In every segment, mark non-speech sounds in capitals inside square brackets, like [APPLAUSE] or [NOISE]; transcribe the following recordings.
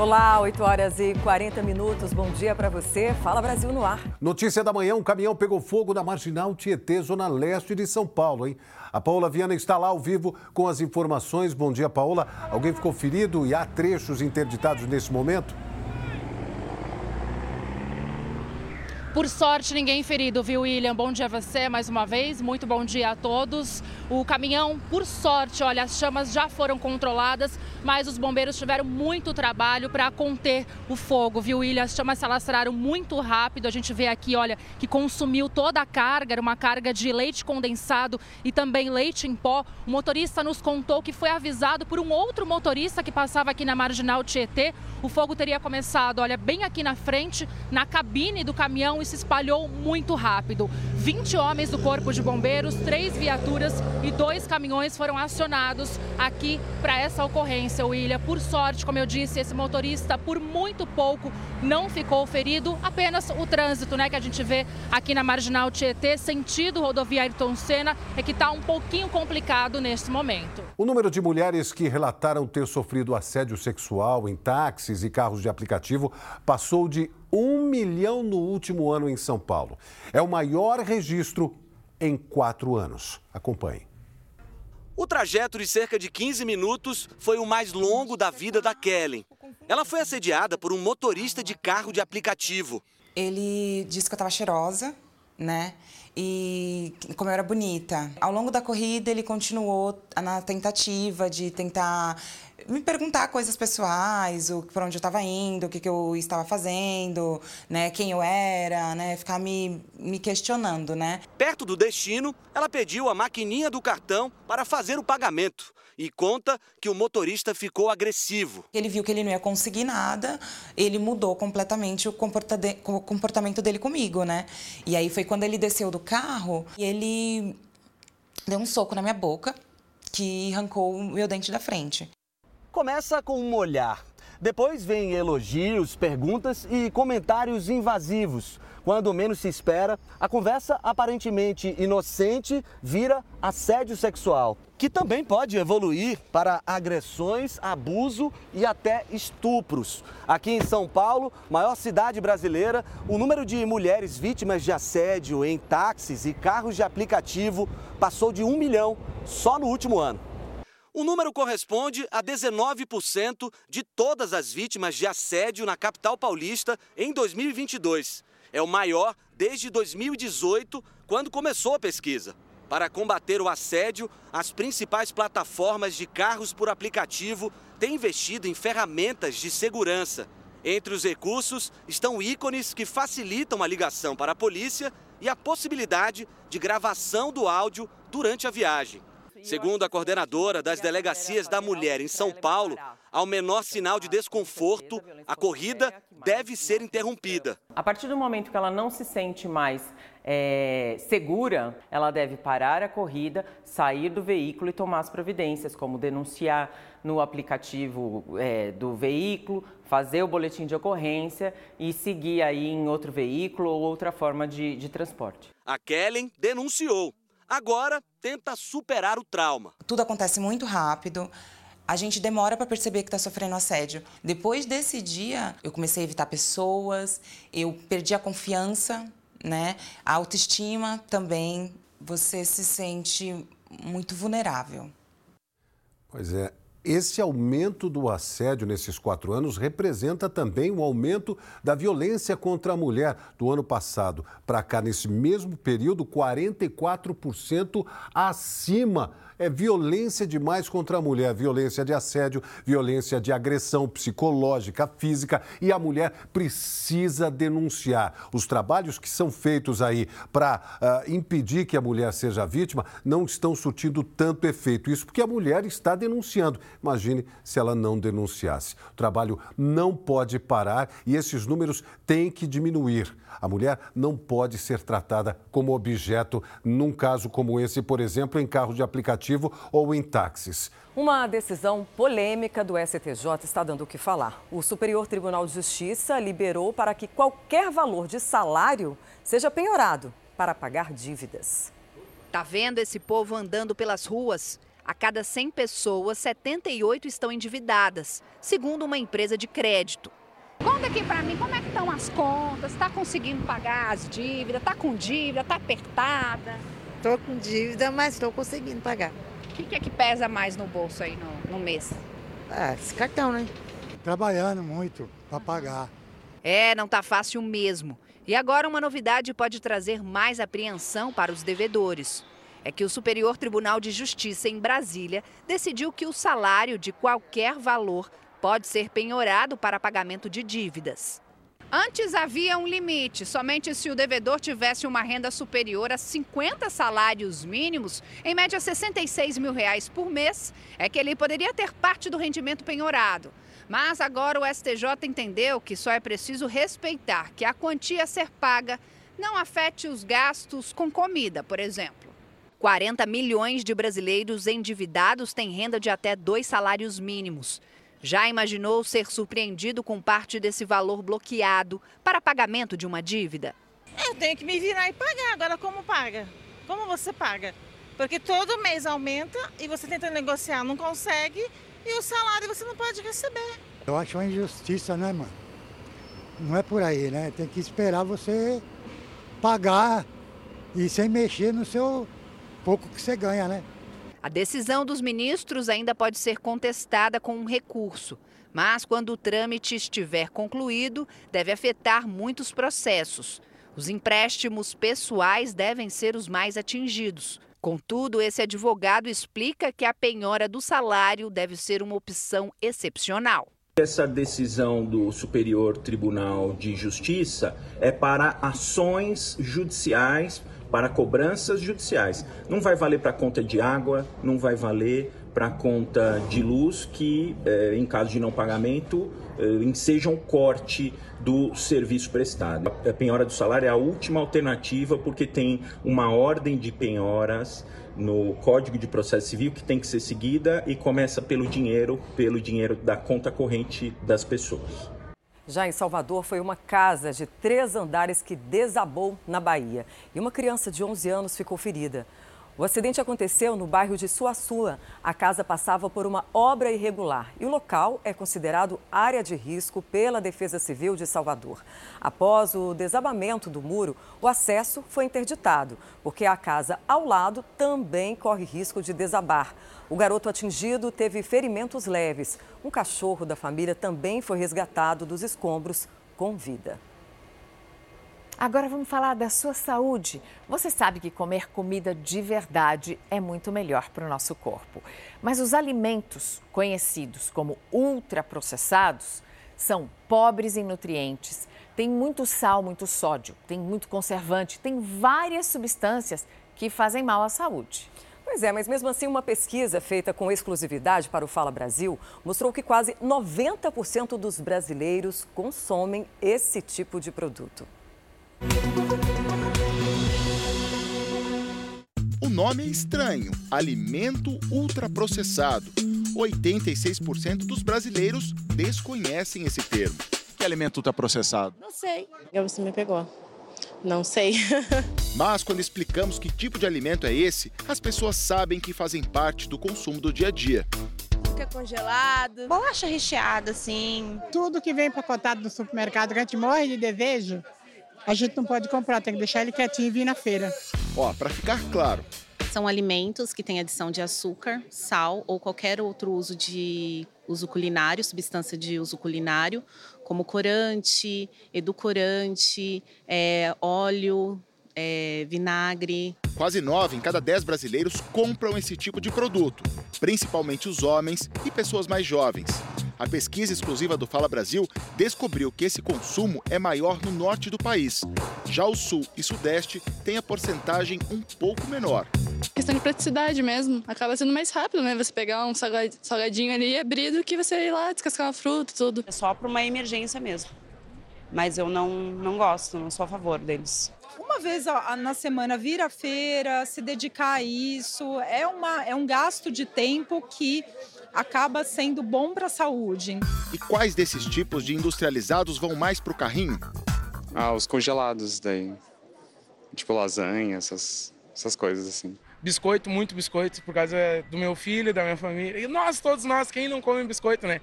Olá, 8 horas e 40 minutos. Bom dia para você. Fala Brasil no ar. Notícia da manhã: um caminhão pegou fogo na marginal Tietê, zona leste de São Paulo, hein? A Paola Viana está lá ao vivo com as informações. Bom dia, Paola. Alguém ficou ferido e há trechos interditados nesse momento? Por sorte, ninguém ferido, viu, William? Bom dia a você mais uma vez, muito bom dia a todos. O caminhão, por sorte, olha, as chamas já foram controladas, mas os bombeiros tiveram muito trabalho para conter o fogo, viu, William? As chamas se alastraram muito rápido, a gente vê aqui, olha, que consumiu toda a carga, era uma carga de leite condensado e também leite em pó. O motorista nos contou que foi avisado por um outro motorista que passava aqui na Marginal Tietê. O fogo teria começado, olha, bem aqui na frente, na cabine do caminhão e se espalhou muito rápido. 20 homens do Corpo de Bombeiros, três viaturas e dois caminhões foram acionados aqui para essa ocorrência, William. Por sorte, como eu disse, esse motorista, por muito pouco, não ficou ferido, apenas o trânsito né, que a gente vê aqui na Marginal Tietê, sentido rodovia Ayrton Senna, é que está um pouquinho complicado neste momento. O número de mulheres que relataram ter sofrido assédio sexual em táxis e carros de aplicativo passou de um milhão no último ano em São Paulo. É o maior registro em quatro anos. Acompanhe. O trajeto de cerca de 15 minutos foi o mais longo da vida da Kellen. Ela foi assediada por um motorista de carro de aplicativo. Ele disse que eu estava cheirosa, né? E como eu era bonita. Ao longo da corrida, ele continuou na tentativa de tentar me perguntar coisas pessoais, o para onde eu estava indo, o que, que eu estava fazendo, né, quem eu era, né, ficar me, me questionando, né. Perto do destino, ela pediu a maquininha do cartão para fazer o pagamento e conta que o motorista ficou agressivo. Ele viu que ele não ia conseguir nada, ele mudou completamente o comportamento dele comigo, né. E aí foi quando ele desceu do carro e ele deu um soco na minha boca que arrancou o meu dente da frente. Começa com um olhar. Depois vem elogios, perguntas e comentários invasivos. Quando menos se espera, a conversa aparentemente inocente vira assédio sexual, que também pode evoluir para agressões, abuso e até estupros. Aqui em São Paulo, maior cidade brasileira, o número de mulheres vítimas de assédio em táxis e carros de aplicativo passou de um milhão só no último ano. O número corresponde a 19% de todas as vítimas de assédio na capital paulista em 2022. É o maior desde 2018, quando começou a pesquisa. Para combater o assédio, as principais plataformas de carros por aplicativo têm investido em ferramentas de segurança. Entre os recursos estão ícones que facilitam a ligação para a polícia e a possibilidade de gravação do áudio durante a viagem. Segundo a coordenadora das delegacias da mulher em São Paulo, ao menor sinal de desconforto, a corrida deve ser interrompida. A partir do momento que ela não se sente mais é, segura, ela deve parar a corrida, sair do veículo e tomar as providências, como denunciar no aplicativo é, do veículo, fazer o boletim de ocorrência e seguir aí em outro veículo ou outra forma de, de transporte. A Kellen denunciou Agora tenta superar o trauma. Tudo acontece muito rápido. A gente demora para perceber que está sofrendo assédio. Depois desse dia, eu comecei a evitar pessoas, eu perdi a confiança, né? A autoestima também. Você se sente muito vulnerável. Pois é, esse aumento do assédio nesses quatro anos representa também um aumento da violência contra a mulher. Do ano passado para cá, nesse mesmo período, 44% acima é violência demais contra a mulher, violência de assédio, violência de agressão psicológica, física, e a mulher precisa denunciar. Os trabalhos que são feitos aí para uh, impedir que a mulher seja vítima não estão surtindo tanto efeito. Isso porque a mulher está denunciando. Imagine se ela não denunciasse. O trabalho não pode parar e esses números têm que diminuir. A mulher não pode ser tratada como objeto num caso como esse, por exemplo, em carro de aplicativo ou em táxis. Uma decisão polêmica do STJ está dando o que falar. O Superior Tribunal de Justiça liberou para que qualquer valor de salário seja penhorado para pagar dívidas. Tá vendo esse povo andando pelas ruas? A cada 100 pessoas, 78 estão endividadas, segundo uma empresa de crédito. Conta aqui para mim como é que estão as contas, está conseguindo pagar as dívidas, está com dívida, está apertada? Estou com dívida, mas estou conseguindo pagar. O que, que, é que pesa mais no bolso aí no, no mês? Ah, esse cartão, né? Trabalhando muito para pagar. É, não tá fácil mesmo. E agora uma novidade pode trazer mais apreensão para os devedores. É que o Superior Tribunal de Justiça em Brasília decidiu que o salário de qualquer valor pode ser penhorado para pagamento de dívidas. Antes havia um limite, somente se o devedor tivesse uma renda superior a 50 salários mínimos, em média 66 mil reais por mês, é que ele poderia ter parte do rendimento penhorado. Mas agora o STJ entendeu que só é preciso respeitar que a quantia a ser paga não afete os gastos com comida, por exemplo. 40 milhões de brasileiros endividados têm renda de até dois salários mínimos. Já imaginou ser surpreendido com parte desse valor bloqueado para pagamento de uma dívida? Eu tenho que me virar e pagar. Agora, como paga? Como você paga? Porque todo mês aumenta e você tenta negociar, não consegue e o salário você não pode receber. Eu acho uma injustiça, né, mano? Não é por aí, né? Tem que esperar você pagar e sem mexer no seu pouco que você ganha, né? A decisão dos ministros ainda pode ser contestada com um recurso, mas quando o trâmite estiver concluído, deve afetar muitos processos. Os empréstimos pessoais devem ser os mais atingidos. Contudo, esse advogado explica que a penhora do salário deve ser uma opção excepcional. Essa decisão do Superior Tribunal de Justiça é para ações judiciais para cobranças judiciais. Não vai valer para conta de água, não vai valer para conta de luz, que eh, em caso de não pagamento eh, ensejam corte do serviço prestado. A penhora do salário é a última alternativa porque tem uma ordem de penhoras no Código de Processo Civil que tem que ser seguida e começa pelo dinheiro, pelo dinheiro da conta corrente das pessoas. Já em Salvador, foi uma casa de três andares que desabou na Bahia e uma criança de 11 anos ficou ferida. O acidente aconteceu no bairro de Suaçua. A casa passava por uma obra irregular e o local é considerado área de risco pela Defesa Civil de Salvador. Após o desabamento do muro, o acesso foi interditado, porque a casa ao lado também corre risco de desabar. O garoto atingido teve ferimentos leves. Um cachorro da família também foi resgatado dos escombros com vida. Agora vamos falar da sua saúde. Você sabe que comer comida de verdade é muito melhor para o nosso corpo. Mas os alimentos conhecidos como ultraprocessados são pobres em nutrientes, tem muito sal, muito sódio, tem muito conservante, tem várias substâncias que fazem mal à saúde. Pois é, mas mesmo assim, uma pesquisa feita com exclusividade para o Fala Brasil mostrou que quase 90% dos brasileiros consomem esse tipo de produto. O nome é estranho: alimento ultraprocessado. 86% dos brasileiros desconhecem esse termo. Que alimento ultraprocessado? Não sei. Você me pegou. Não sei. [LAUGHS] Mas quando explicamos que tipo de alimento é esse, as pessoas sabem que fazem parte do consumo do dia a dia. Fica congelado, bolacha recheada, assim. Tudo que vem empacotado no supermercado que a gente morre de desejo, a gente não pode comprar, tem que deixar ele quietinho e vir na feira. Ó, para ficar claro, são alimentos que têm adição de açúcar, sal ou qualquer outro uso de uso culinário, substância de uso culinário, como corante, edulcorante, é, óleo, é, vinagre. Quase nove em cada dez brasileiros compram esse tipo de produto, principalmente os homens e pessoas mais jovens. A pesquisa exclusiva do Fala Brasil descobriu que esse consumo é maior no norte do país. Já o sul e sudeste têm a porcentagem um pouco menor. Questão de praticidade mesmo. Acaba sendo mais rápido, né? Você pegar um salgadinho ali e abrir do que você ir lá descascar uma fruta e tudo. É só para uma emergência mesmo. Mas eu não, não gosto, não sou a favor deles uma vez na semana vir à feira, se dedicar a isso, é, uma, é um gasto de tempo que acaba sendo bom para a saúde. E quais desses tipos de industrializados vão mais para o carrinho? Ah, os congelados daí. Tipo lasanha, essas, essas coisas assim. biscoito, muito biscoito, por causa do meu filho, da minha família. E nós, todos nós, quem não come biscoito, né?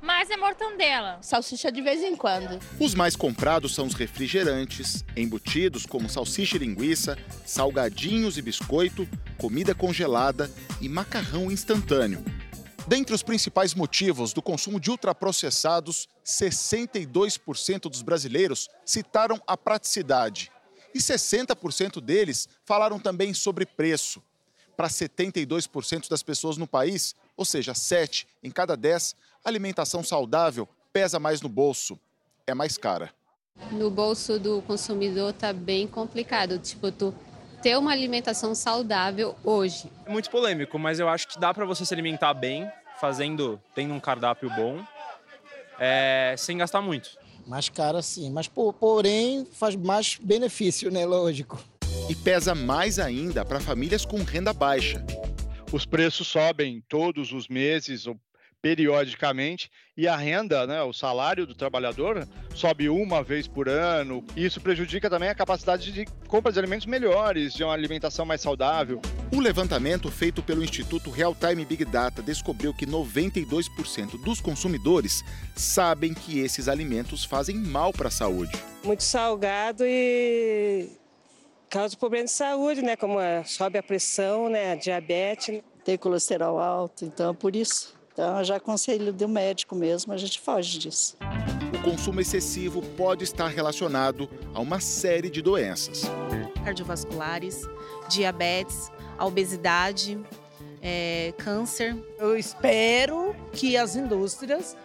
Mas é mortandela. Salsicha de vez em quando. Os mais comprados são os refrigerantes, embutidos como salsicha e linguiça, salgadinhos e biscoito, comida congelada e macarrão instantâneo. Dentre os principais motivos do consumo de ultraprocessados, 62% dos brasileiros citaram a praticidade. E 60% deles falaram também sobre preço. Para 72% das pessoas no país, ou seja, 7 em cada 10, a alimentação saudável pesa mais no bolso, é mais cara. No bolso do consumidor tá bem complicado, tipo, tu ter uma alimentação saudável hoje. É muito polêmico, mas eu acho que dá para você se alimentar bem, fazendo, tendo um cardápio bom, é, sem gastar muito. Mais cara sim, mas porém faz mais benefício, né? Lógico. E pesa mais ainda para famílias com renda baixa. Os preços sobem todos os meses ou periodicamente e a renda, né, o salário do trabalhador sobe uma vez por ano. E isso prejudica também a capacidade de compra de alimentos melhores, de uma alimentação mais saudável. Um levantamento feito pelo Instituto Real Time Big Data descobriu que 92% dos consumidores sabem que esses alimentos fazem mal para a saúde. Muito salgado e causa problema de saúde, né? Como sobe a pressão, né? A diabetes. Tem colesterol alto, então é por isso. Então, eu já aconselho do médico mesmo, a gente foge disso. O consumo excessivo pode estar relacionado a uma série de doenças cardiovasculares, diabetes, a obesidade, é, câncer. Eu espero que as indústrias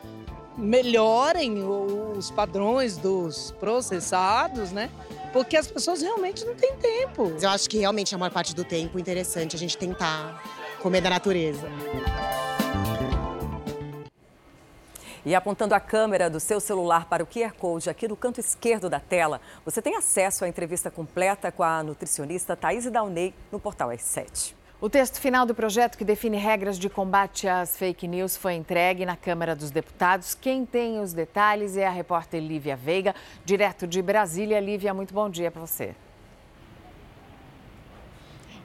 melhorem os padrões dos processados, né? Porque as pessoas realmente não têm tempo. Eu acho que realmente a maior parte do tempo é interessante a gente tentar comer da natureza. E apontando a câmera do seu celular para o QR Code aqui no canto esquerdo da tela, você tem acesso à entrevista completa com a nutricionista Thaís Daunay no portal S7. O texto final do projeto que define regras de combate às fake news foi entregue na Câmara dos Deputados. Quem tem os detalhes é a repórter Lívia Veiga, direto de Brasília. Lívia, muito bom dia para você.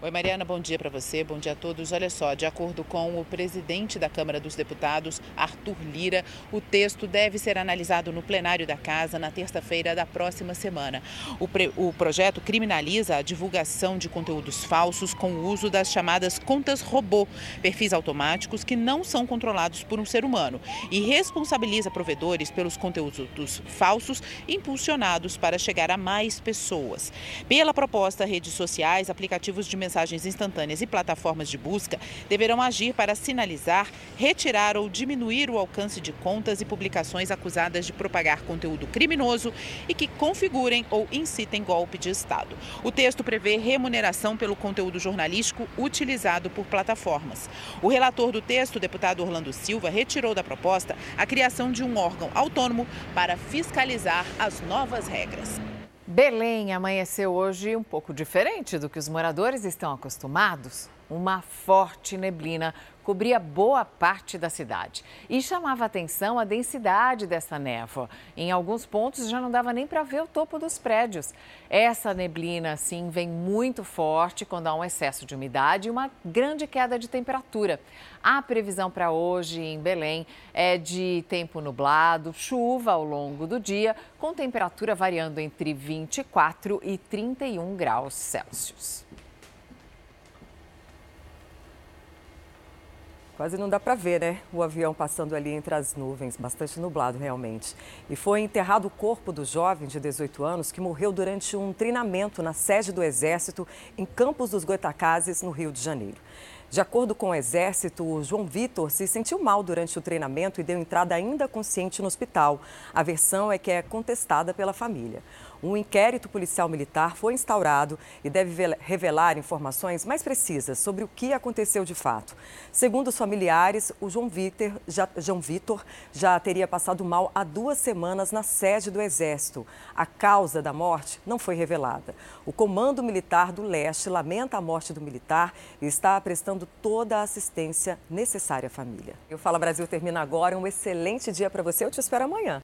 Oi, Mariana, bom dia para você, bom dia a todos. Olha só, de acordo com o presidente da Câmara dos Deputados, Arthur Lira, o texto deve ser analisado no plenário da Casa na terça-feira da próxima semana. O, pre... o, projeto criminaliza a divulgação de conteúdos falsos com o uso das chamadas contas robô, perfis automáticos que não são controlados por um ser humano, e responsabiliza provedores pelos conteúdos falsos impulsionados para chegar a mais pessoas. Pela proposta, redes sociais, aplicativos de mensagens instantâneas e plataformas de busca deverão agir para sinalizar, retirar ou diminuir o alcance de contas e publicações acusadas de propagar conteúdo criminoso e que configurem ou incitem golpe de Estado. O texto prevê remuneração pelo conteúdo jornalístico utilizado por plataformas. O relator do texto, deputado Orlando Silva, retirou da proposta a criação de um órgão autônomo para fiscalizar as novas regras. Belém amanheceu hoje um pouco diferente do que os moradores estão acostumados. Uma forte neblina cobria boa parte da cidade e chamava atenção a densidade dessa névoa. Em alguns pontos já não dava nem para ver o topo dos prédios. Essa neblina, assim, vem muito forte quando há um excesso de umidade e uma grande queda de temperatura. A previsão para hoje em Belém é de tempo nublado, chuva ao longo do dia, com temperatura variando entre 24 e 31 graus Celsius. Quase não dá para ver, né? O avião passando ali entre as nuvens, bastante nublado realmente. E foi enterrado o corpo do jovem de 18 anos que morreu durante um treinamento na sede do Exército em Campos dos Goitacazes, no Rio de Janeiro. De acordo com o Exército, João Vitor se sentiu mal durante o treinamento e deu entrada ainda consciente no hospital. A versão é que é contestada pela família. Um inquérito policial militar foi instaurado e deve revelar informações mais precisas sobre o que aconteceu de fato. Segundo os familiares, o João Vitor já, João Vitor já teria passado mal há duas semanas na sede do Exército. A causa da morte não foi revelada. O Comando Militar do Leste lamenta a morte do militar e está prestando toda a assistência necessária à família. O Fala Brasil termina agora. Um excelente dia para você. Eu te espero amanhã.